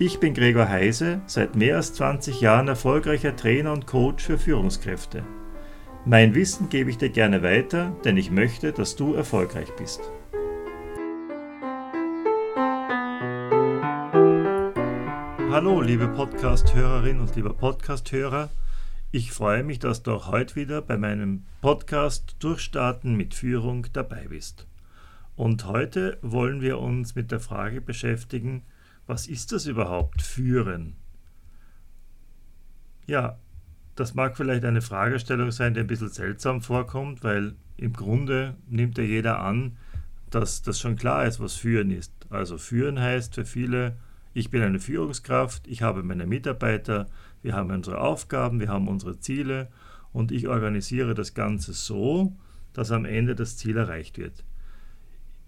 Ich bin Gregor Heise, seit mehr als 20 Jahren erfolgreicher Trainer und Coach für Führungskräfte. Mein Wissen gebe ich dir gerne weiter, denn ich möchte, dass du erfolgreich bist. Hallo, liebe Podcast-Hörerin und lieber Podcast-Hörer. Ich freue mich, dass du auch heute wieder bei meinem Podcast Durchstarten mit Führung dabei bist. Und heute wollen wir uns mit der Frage beschäftigen, was ist das überhaupt, führen? Ja, das mag vielleicht eine Fragestellung sein, die ein bisschen seltsam vorkommt, weil im Grunde nimmt ja jeder an, dass das schon klar ist, was führen ist. Also führen heißt für viele, ich bin eine Führungskraft, ich habe meine Mitarbeiter, wir haben unsere Aufgaben, wir haben unsere Ziele und ich organisiere das Ganze so, dass am Ende das Ziel erreicht wird.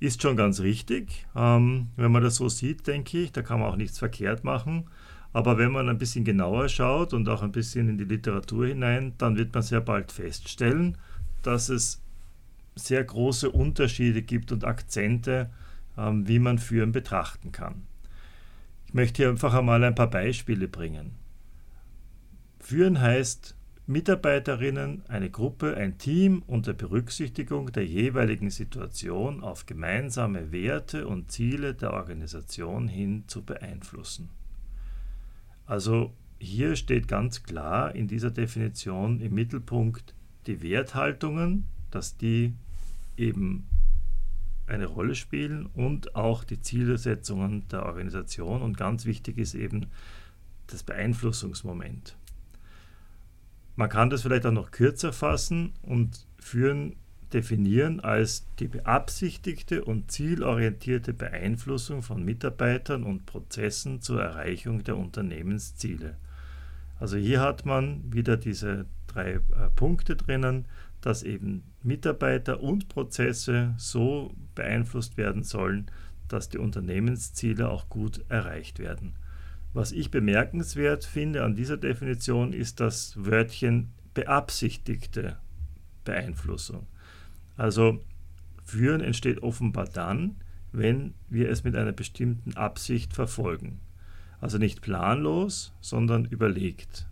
Ist schon ganz richtig. Ähm, wenn man das so sieht, denke ich, da kann man auch nichts verkehrt machen. Aber wenn man ein bisschen genauer schaut und auch ein bisschen in die Literatur hinein, dann wird man sehr bald feststellen, dass es sehr große Unterschiede gibt und Akzente, ähm, wie man Führen betrachten kann. Ich möchte hier einfach einmal ein paar Beispiele bringen. Führen heißt Mitarbeiterinnen, eine Gruppe, ein Team unter Berücksichtigung der jeweiligen Situation auf gemeinsame Werte und Ziele der Organisation hin zu beeinflussen. Also hier steht ganz klar in dieser Definition im Mittelpunkt die Werthaltungen, dass die eben eine Rolle spielen und auch die Zielsetzungen der Organisation und ganz wichtig ist eben das Beeinflussungsmoment. Man kann das vielleicht auch noch kürzer fassen und führen, definieren als die beabsichtigte und zielorientierte Beeinflussung von Mitarbeitern und Prozessen zur Erreichung der Unternehmensziele. Also hier hat man wieder diese drei äh, Punkte drinnen, dass eben Mitarbeiter und Prozesse so beeinflusst werden sollen, dass die Unternehmensziele auch gut erreicht werden. Was ich bemerkenswert finde an dieser Definition ist das Wörtchen beabsichtigte Beeinflussung. Also führen entsteht offenbar dann, wenn wir es mit einer bestimmten Absicht verfolgen. Also nicht planlos, sondern überlegt.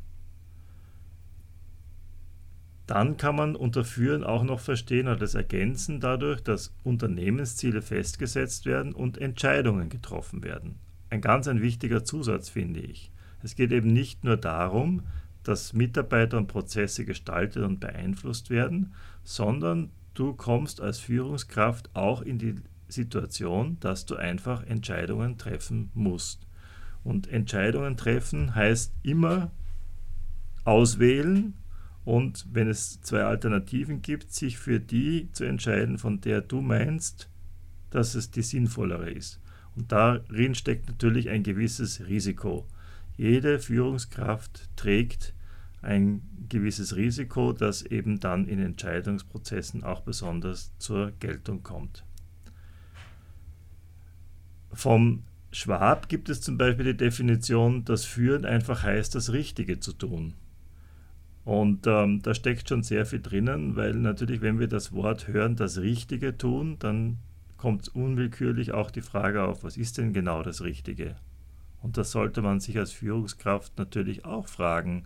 Dann kann man unter Führen auch noch verstehen oder das ergänzen dadurch, dass Unternehmensziele festgesetzt werden und Entscheidungen getroffen werden ein ganz ein wichtiger Zusatz, finde ich. Es geht eben nicht nur darum, dass Mitarbeiter und Prozesse gestaltet und beeinflusst werden, sondern du kommst als Führungskraft auch in die Situation, dass du einfach Entscheidungen treffen musst. Und Entscheidungen treffen heißt immer auswählen und wenn es zwei Alternativen gibt, sich für die zu entscheiden, von der du meinst, dass es die sinnvollere ist. Und darin steckt natürlich ein gewisses Risiko. Jede Führungskraft trägt ein gewisses Risiko, das eben dann in Entscheidungsprozessen auch besonders zur Geltung kommt. Vom Schwab gibt es zum Beispiel die Definition, dass Führen einfach heißt, das Richtige zu tun. Und ähm, da steckt schon sehr viel drinnen, weil natürlich, wenn wir das Wort hören, das Richtige tun, dann kommt unwillkürlich auch die Frage auf, was ist denn genau das Richtige? Und das sollte man sich als Führungskraft natürlich auch fragen,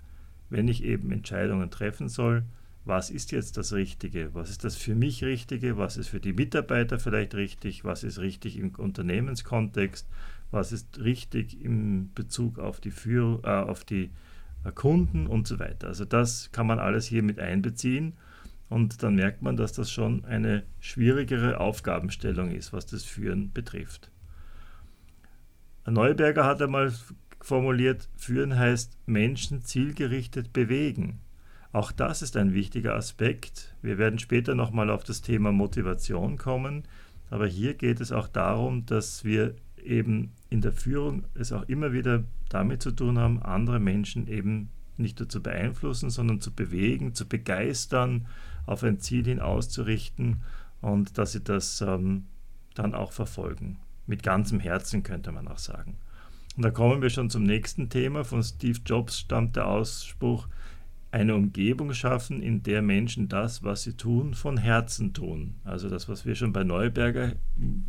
wenn ich eben Entscheidungen treffen soll, was ist jetzt das Richtige? Was ist das für mich Richtige? Was ist für die Mitarbeiter vielleicht richtig? Was ist richtig im Unternehmenskontext? Was ist richtig im Bezug auf die, Führ äh, auf die äh, Kunden und so weiter? Also das kann man alles hier mit einbeziehen und dann merkt man, dass das schon eine schwierigere Aufgabenstellung ist, was das Führen betrifft. Neuberger hat einmal formuliert, Führen heißt Menschen zielgerichtet bewegen. Auch das ist ein wichtiger Aspekt. Wir werden später nochmal auf das Thema Motivation kommen, aber hier geht es auch darum, dass wir eben in der Führung es auch immer wieder damit zu tun haben, andere Menschen eben nicht nur zu beeinflussen, sondern zu bewegen, zu begeistern, auf ein Ziel hin auszurichten und dass sie das ähm, dann auch verfolgen. Mit ganzem Herzen könnte man auch sagen. Und da kommen wir schon zum nächsten Thema. Von Steve Jobs stammt der Ausspruch, eine Umgebung schaffen, in der Menschen das, was sie tun, von Herzen tun. Also das, was wir schon bei Neuberger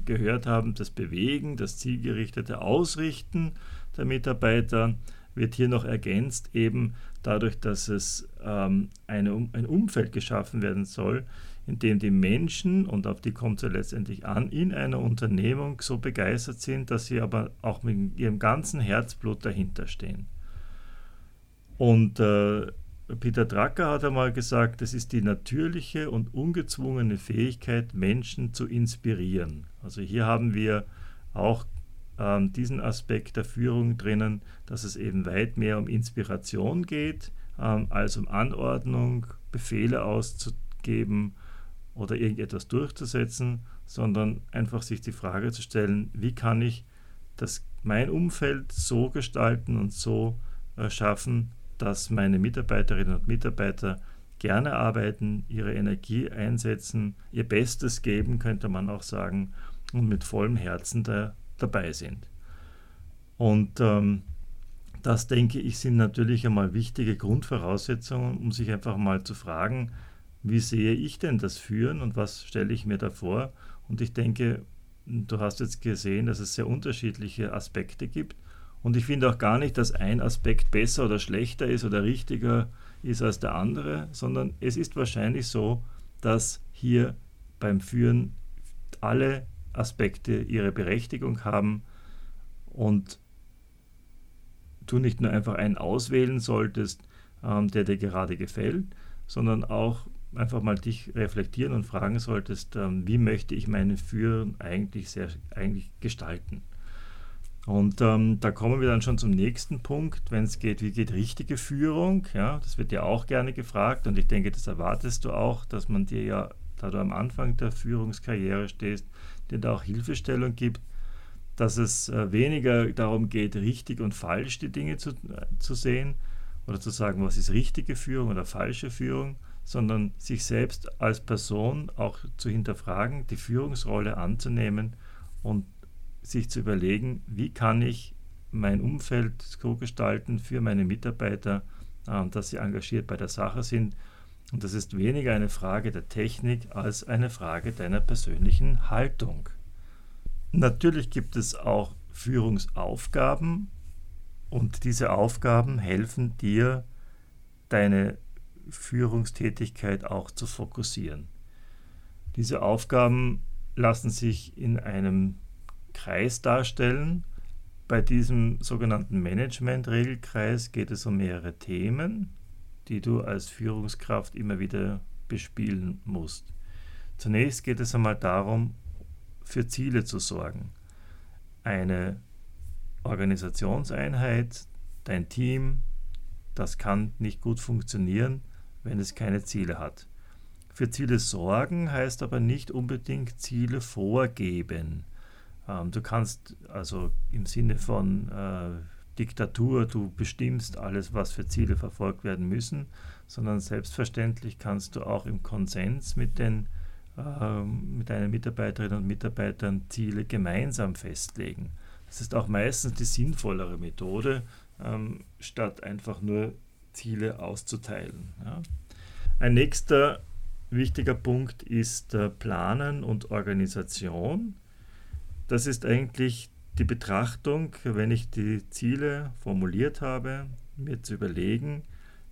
gehört haben, das Bewegen, das zielgerichtete Ausrichten der Mitarbeiter wird hier noch ergänzt, eben dadurch, dass es ähm, eine, ein Umfeld geschaffen werden soll, in dem die Menschen, und auf die kommt es ja letztendlich an, in einer Unternehmung so begeistert sind, dass sie aber auch mit ihrem ganzen Herzblut dahinter stehen. Und äh, Peter Drucker hat einmal gesagt, es ist die natürliche und ungezwungene Fähigkeit, Menschen zu inspirieren. Also hier haben wir auch diesen Aspekt der Führung drinnen, dass es eben weit mehr um Inspiration geht, ähm, als um Anordnung, Befehle auszugeben oder irgendetwas durchzusetzen, sondern einfach sich die Frage zu stellen, wie kann ich das, mein Umfeld so gestalten und so äh, schaffen, dass meine Mitarbeiterinnen und Mitarbeiter gerne arbeiten, ihre Energie einsetzen, ihr Bestes geben, könnte man auch sagen, und mit vollem Herzen da, dabei sind. Und ähm, das, denke ich, sind natürlich einmal wichtige Grundvoraussetzungen, um sich einfach mal zu fragen, wie sehe ich denn das Führen und was stelle ich mir da vor? Und ich denke, du hast jetzt gesehen, dass es sehr unterschiedliche Aspekte gibt. Und ich finde auch gar nicht, dass ein Aspekt besser oder schlechter ist oder richtiger ist als der andere, sondern es ist wahrscheinlich so, dass hier beim Führen alle Aspekte ihre Berechtigung haben und du nicht nur einfach einen auswählen solltest, ähm, der dir gerade gefällt, sondern auch einfach mal dich reflektieren und fragen solltest, ähm, wie möchte ich meine Führen eigentlich, sehr, eigentlich gestalten. Und ähm, da kommen wir dann schon zum nächsten Punkt, wenn es geht, wie geht richtige Führung? Ja, das wird dir auch gerne gefragt und ich denke, das erwartest du auch, dass man dir ja, da du am Anfang der Führungskarriere stehst, dir da auch Hilfestellung gibt, dass es äh, weniger darum geht, richtig und falsch die Dinge zu, äh, zu sehen oder zu sagen, was ist richtige Führung oder falsche Führung, sondern sich selbst als Person auch zu hinterfragen, die Führungsrolle anzunehmen und sich zu überlegen, wie kann ich mein Umfeld so gestalten für meine Mitarbeiter, äh, dass sie engagiert bei der Sache sind. Und das ist weniger eine Frage der Technik als eine Frage deiner persönlichen Haltung. Natürlich gibt es auch Führungsaufgaben und diese Aufgaben helfen dir, deine Führungstätigkeit auch zu fokussieren. Diese Aufgaben lassen sich in einem Kreis darstellen. Bei diesem sogenannten Management-Regelkreis geht es um mehrere Themen, die du als Führungskraft immer wieder bespielen musst. Zunächst geht es einmal darum, für Ziele zu sorgen. Eine Organisationseinheit, dein Team, das kann nicht gut funktionieren, wenn es keine Ziele hat. Für Ziele sorgen heißt aber nicht unbedingt Ziele vorgeben. Ähm, du kannst also im Sinne von äh, Diktatur, du bestimmst alles, was für Ziele verfolgt werden müssen, sondern selbstverständlich kannst du auch im Konsens mit den äh, mit deinen Mitarbeiterinnen und Mitarbeitern Ziele gemeinsam festlegen. Das ist auch meistens die sinnvollere Methode, ähm, statt einfach nur Ziele auszuteilen. Ja. Ein nächster wichtiger Punkt ist äh, Planen und Organisation. Das ist eigentlich die Betrachtung, wenn ich die Ziele formuliert habe, mir zu überlegen,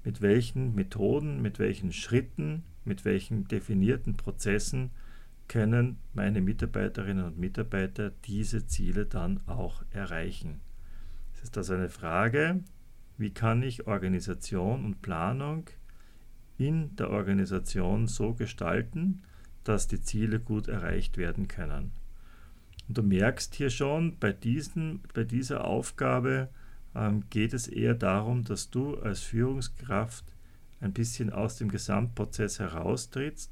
mit welchen Methoden, mit welchen Schritten, mit welchen definierten Prozessen können meine Mitarbeiterinnen und Mitarbeiter diese Ziele dann auch erreichen. Es ist also eine Frage, wie kann ich Organisation und Planung in der Organisation so gestalten, dass die Ziele gut erreicht werden können. Und du merkst hier schon, bei, diesen, bei dieser Aufgabe ähm, geht es eher darum, dass du als Führungskraft ein bisschen aus dem Gesamtprozess heraustrittst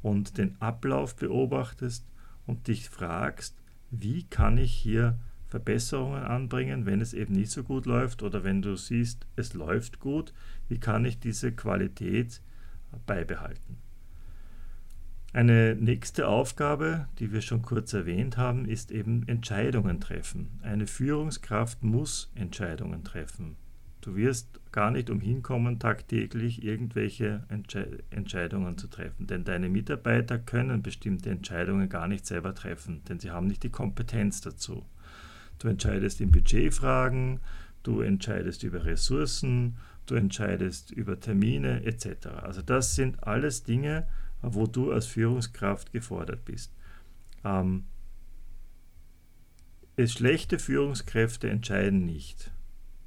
und den Ablauf beobachtest und dich fragst, wie kann ich hier Verbesserungen anbringen, wenn es eben nicht so gut läuft oder wenn du siehst, es läuft gut, wie kann ich diese Qualität beibehalten. Eine nächste Aufgabe, die wir schon kurz erwähnt haben, ist eben Entscheidungen treffen. Eine Führungskraft muss Entscheidungen treffen. Du wirst gar nicht umhin kommen, tagtäglich irgendwelche Entsche Entscheidungen zu treffen, denn deine Mitarbeiter können bestimmte Entscheidungen gar nicht selber treffen, denn sie haben nicht die Kompetenz dazu. Du entscheidest in Budgetfragen, du entscheidest über Ressourcen, du entscheidest über Termine etc. Also das sind alles Dinge, wo du als Führungskraft gefordert bist. Ähm, es schlechte Führungskräfte entscheiden nicht.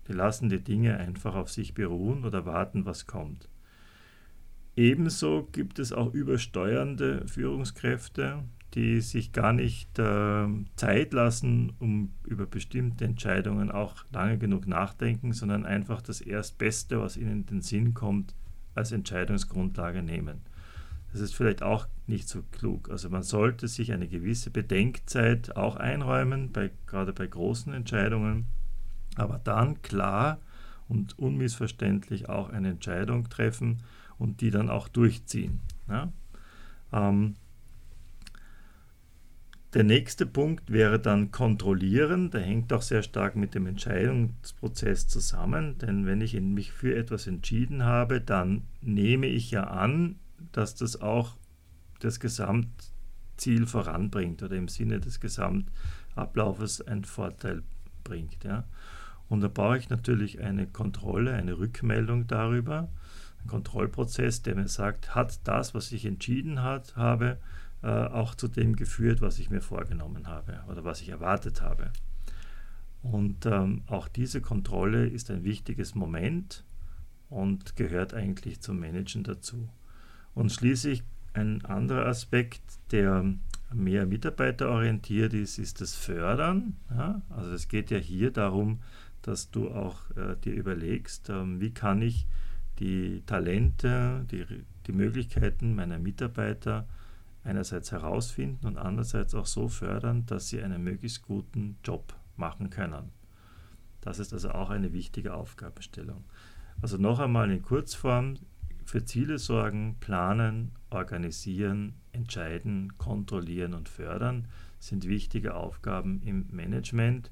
Die lassen die Dinge einfach auf sich beruhen oder warten, was kommt. Ebenso gibt es auch übersteuernde Führungskräfte, die sich gar nicht äh, Zeit lassen, um über bestimmte Entscheidungen auch lange genug nachdenken, sondern einfach das Erstbeste, was ihnen in den Sinn kommt, als Entscheidungsgrundlage nehmen. Das ist vielleicht auch nicht so klug. Also man sollte sich eine gewisse Bedenkzeit auch einräumen, bei, gerade bei großen Entscheidungen, aber dann klar und unmissverständlich auch eine Entscheidung treffen und die dann auch durchziehen. Ja? Ähm, der nächste Punkt wäre dann kontrollieren. Der hängt auch sehr stark mit dem Entscheidungsprozess zusammen, denn wenn ich mich für etwas entschieden habe, dann nehme ich ja an, dass das auch das Gesamtziel voranbringt oder im Sinne des Gesamtablaufes einen Vorteil bringt. Ja. Und da brauche ich natürlich eine Kontrolle, eine Rückmeldung darüber, einen Kontrollprozess, der mir sagt, hat das, was ich entschieden hat, habe, äh, auch zu dem geführt, was ich mir vorgenommen habe oder was ich erwartet habe. Und ähm, auch diese Kontrolle ist ein wichtiges Moment und gehört eigentlich zum Managen dazu. Und schließlich ein anderer Aspekt, der mehr mitarbeiterorientiert ist, ist das Fördern. Ja? Also es geht ja hier darum, dass du auch äh, dir überlegst, ähm, wie kann ich die Talente, die, die Möglichkeiten meiner Mitarbeiter einerseits herausfinden und andererseits auch so fördern, dass sie einen möglichst guten Job machen können. Das ist also auch eine wichtige Aufgabenstellung. Also noch einmal in Kurzform, für Ziele sorgen, planen, organisieren, entscheiden, kontrollieren und fördern sind wichtige Aufgaben im Management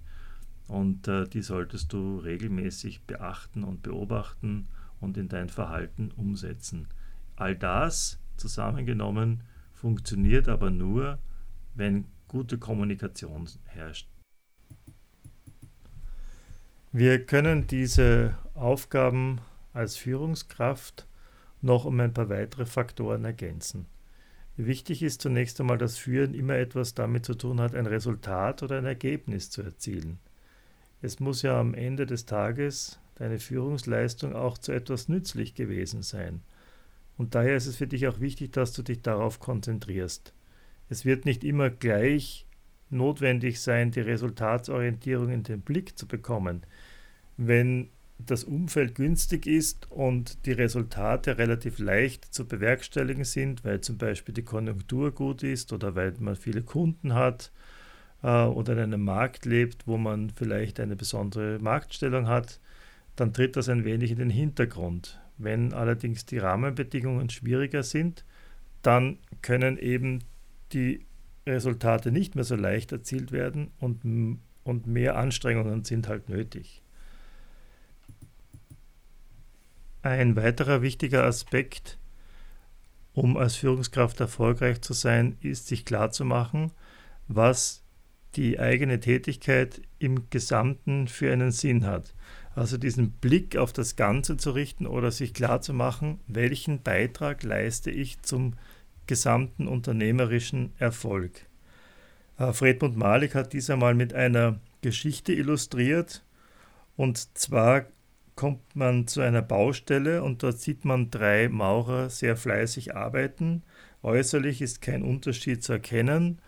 und äh, die solltest du regelmäßig beachten und beobachten und in dein Verhalten umsetzen. All das zusammengenommen funktioniert aber nur, wenn gute Kommunikation herrscht. Wir können diese Aufgaben als Führungskraft noch um ein paar weitere Faktoren ergänzen. Wichtig ist zunächst einmal, dass Führen immer etwas damit zu tun hat, ein Resultat oder ein Ergebnis zu erzielen. Es muss ja am Ende des Tages deine Führungsleistung auch zu etwas nützlich gewesen sein. Und daher ist es für dich auch wichtig, dass du dich darauf konzentrierst. Es wird nicht immer gleich notwendig sein, die Resultatsorientierung in den Blick zu bekommen. Wenn das Umfeld günstig ist und die Resultate relativ leicht zu bewerkstelligen sind, weil zum Beispiel die Konjunktur gut ist oder weil man viele Kunden hat äh, oder in einem Markt lebt, wo man vielleicht eine besondere Marktstellung hat, dann tritt das ein wenig in den Hintergrund. Wenn allerdings die Rahmenbedingungen schwieriger sind, dann können eben die Resultate nicht mehr so leicht erzielt werden und, und mehr Anstrengungen sind halt nötig. Ein weiterer wichtiger Aspekt, um als Führungskraft erfolgreich zu sein, ist sich klarzumachen, was die eigene Tätigkeit im Gesamten für einen Sinn hat. Also diesen Blick auf das Ganze zu richten oder sich klarzumachen, welchen Beitrag leiste ich zum gesamten unternehmerischen Erfolg. Äh, Fredmund Malik hat dies einmal mit einer Geschichte illustriert. Und zwar kommt man zu einer Baustelle und dort sieht man drei Maurer sehr fleißig arbeiten. Äußerlich ist kein Unterschied zu erkennen.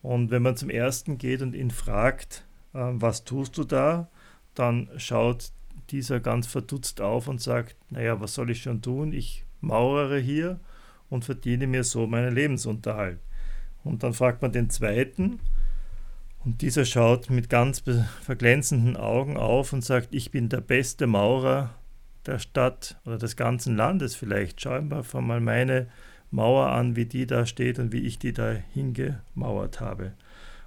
Und wenn man zum ersten geht und ihn fragt, äh, was tust du da, dann schaut dieser ganz verdutzt auf und sagt, naja, was soll ich schon tun? Ich maurere hier und verdiene mir so meinen Lebensunterhalt. Und dann fragt man den zweiten Und dieser schaut mit ganz verglänzenden Augen auf und sagt, ich bin der beste Maurer der Stadt oder des ganzen Landes vielleicht. Schau einfach mal meine Mauer an, wie die da steht und wie ich die da hingemauert habe.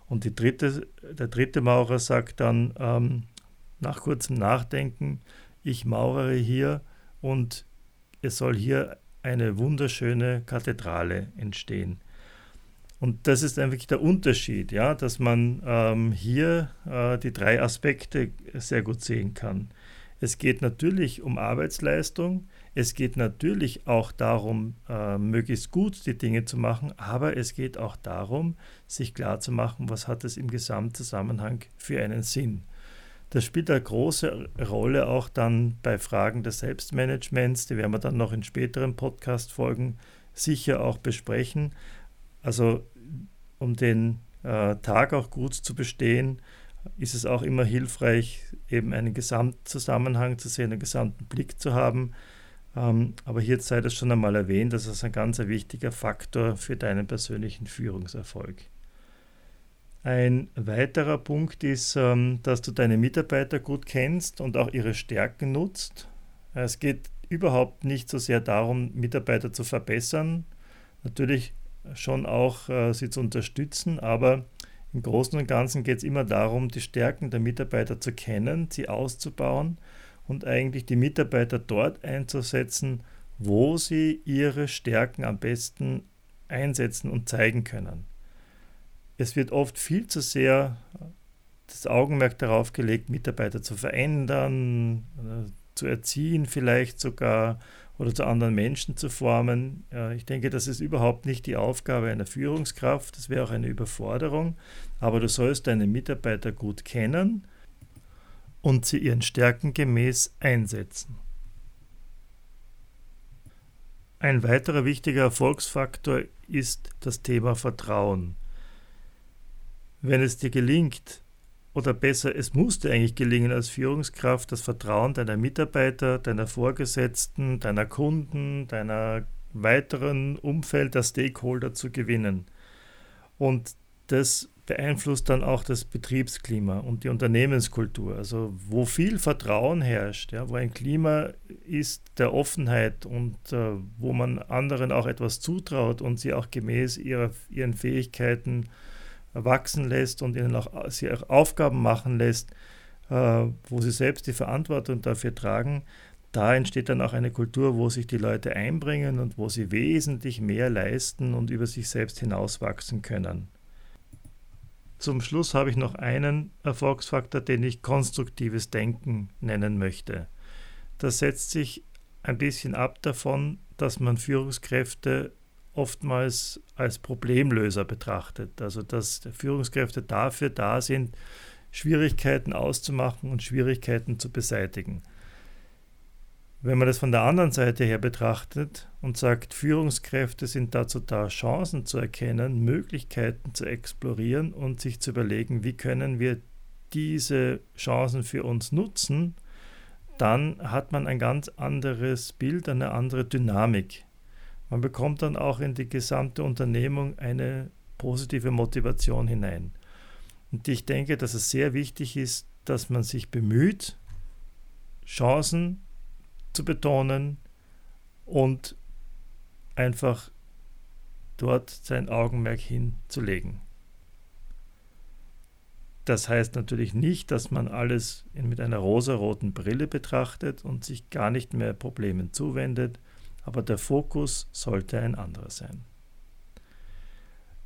Und dritte, der dritte Maurer sagt dann ähm, nach kurzem Nachdenken, ich maurere hier und es soll hier eine wunderschöne Kathedrale entstehen. Und das ist eigentlich der Unterschied, ja, dass man ähm, hier äh, die drei Aspekte sehr gut sehen kann. Es geht natürlich um Arbeitsleistung, es geht natürlich auch darum, äh, möglichst gut die Dinge zu machen, aber es geht auch darum, sich klarzumachen, was hat es im Gesamtzusammenhang für einen Sinn. Das spielt eine große Rolle auch dann bei Fragen des Selbstmanagements, die werden wir dann noch in späteren Podcast-Folgen sicher auch besprechen. Also um den äh, Tag auch gut zu bestehen, ist es auch immer hilfreich, eben einen Gesamtzusammenhang zu sehen, einen gesamten Blick zu haben. Ähm, aber hier sei das schon einmal erwähnt, das ist ein ganz wichtiger Faktor für deinen persönlichen Führungserfolg. Ein weiterer Punkt ist, ähm, dass du deine Mitarbeiter gut kennst und auch ihre Stärken nutzt. Es geht überhaupt nicht so sehr darum, Mitarbeiter zu verbessern, natürlich schon auch äh, sie zu unterstützen, aber im Großen und Ganzen geht es immer darum, die Stärken der Mitarbeiter zu kennen, sie auszubauen und eigentlich die Mitarbeiter dort einzusetzen, wo sie ihre Stärken am besten einsetzen und zeigen können. Es wird oft viel zu sehr das Augenmerk darauf gelegt, Mitarbeiter zu verändern, äh, zu erziehen vielleicht sogar oder zu anderen Menschen zu formen. Ich denke, das ist überhaupt nicht die Aufgabe einer Führungskraft, das wäre auch eine Überforderung, aber du sollst deine Mitarbeiter gut kennen und sie ihren Stärken gemäß einsetzen. Ein weiterer wichtiger Erfolgsfaktor ist das Thema Vertrauen. Wenn es dir gelingt, oder besser, es musste eigentlich gelingen als Führungskraft, das Vertrauen deiner Mitarbeiter, deiner Vorgesetzten, deiner Kunden, deiner weiteren Umfeld der Stakeholder zu gewinnen. Und das beeinflusst dann auch das Betriebsklima und die Unternehmenskultur. Also wo viel Vertrauen herrscht, ja, wo ein Klima ist der Offenheit und äh, wo man anderen auch etwas zutraut und sie auch gemäß ihrer, ihren Fähigkeiten wachsen lässt und ihnen auch, sie auch Aufgaben machen lässt, äh, wo sie selbst die Verantwortung dafür tragen, da entsteht dann auch eine Kultur, wo sich die Leute einbringen und wo sie wesentlich mehr leisten und über sich selbst hinauswachsen können. Zum Schluss habe ich noch einen Erfolgsfaktor, den ich konstruktives Denken nennen möchte. Das setzt sich ein bisschen ab davon, dass man Führungskräfte oftmals als Problemlöser betrachtet. Also dass Führungskräfte dafür da sind, Schwierigkeiten auszumachen und Schwierigkeiten zu beseitigen. Wenn man das von der anderen Seite her betrachtet und sagt, Führungskräfte sind dazu da, Chancen zu erkennen, Möglichkeiten zu explorieren und sich zu überlegen, wie können wir diese Chancen für uns nutzen, dann hat man ein ganz anderes Bild, eine andere Dynamik man bekommt dann auch in die gesamte Unternehmung eine positive Motivation hinein. Und ich denke, dass es sehr wichtig ist, dass man sich bemüht, Chancen zu betonen und einfach dort sein Augenmerk hinzulegen. Das heißt natürlich nicht, dass man alles mit einer rosaroten Brille betrachtet und sich gar nicht mehr Problemen zuwendet, aber der Fokus sollte ein anderer sein.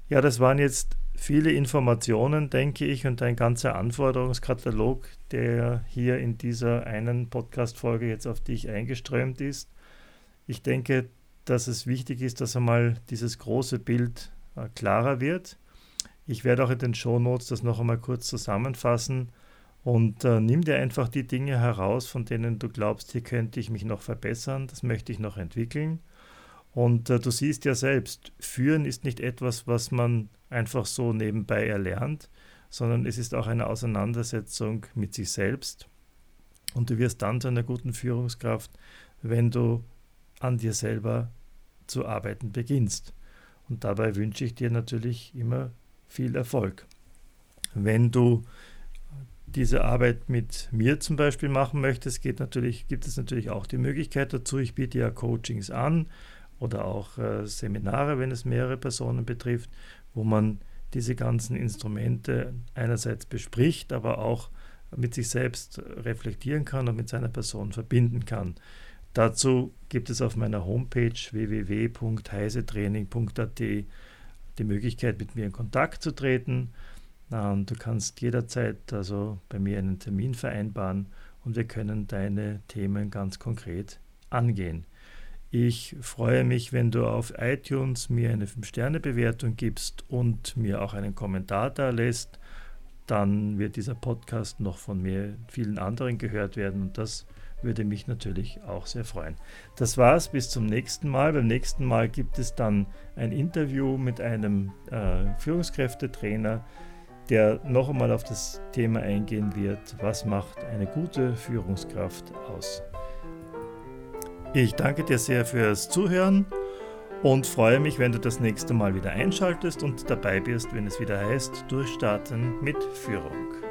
Ja, das waren jetzt viele Informationen, denke ich, und ein ganzer Anforderungskatalog, der hier in dieser einen Podcast-Folge jetzt auf dich eingeströmt ist. Ich denke, dass es wichtig ist, dass einmal dieses große Bild äh, klarer wird. Ich werde auch in den Shownotes das noch einmal kurz zusammenfassen und äh, nimm dir einfach die Dinge heraus, von denen du glaubst, hier könnte ich mich noch verbessern, das möchte ich noch entwickeln. Und äh, du siehst ja selbst, führen ist nicht etwas, was man einfach so nebenbei erlernt, sondern es ist auch eine Auseinandersetzung mit sich selbst. Und du wirst dann zu einer guten Führungskraft, wenn du an dir selber zu arbeiten beginnst. Und dabei wünsche ich dir natürlich immer viel Erfolg. Wenn du diese Arbeit mit mir zum Beispiel machen möchtest, geht natürlich, gibt es natürlich auch die Möglichkeit dazu. Ich biete ja Coachings an oder auch äh, Seminare, wenn es mehrere Personen betrifft, wo man diese ganzen Instrumente einerseits bespricht, aber auch mit sich selbst reflektieren kann und mit seiner Person verbinden kann. Dazu gibt es auf meiner Homepage www.heisetraining.at die Möglichkeit, mit mir in Kontakt zu treten. Du kannst jederzeit also bei mir einen Termin vereinbaren und wir können deine Themen ganz konkret angehen. Ich freue mich, wenn du auf iTunes mir eine 5-Sterne-Bewertung gibst und mir auch einen Kommentar da lässt. Dann wird dieser Podcast noch von mir vielen anderen gehört werden und das würde mich natürlich auch sehr freuen. Das war's, bis zum nächsten Mal. Beim nächsten Mal gibt es dann ein Interview mit einem äh, Führungskräftetrainer, der noch einmal auf das Thema eingehen wird, was macht eine gute Führungskraft aus. Ich danke dir sehr fürs Zuhören und freue mich, wenn du das nächste Mal wieder einschaltest und dabei bist, wenn es wieder heißt, durchstarten mit Führung.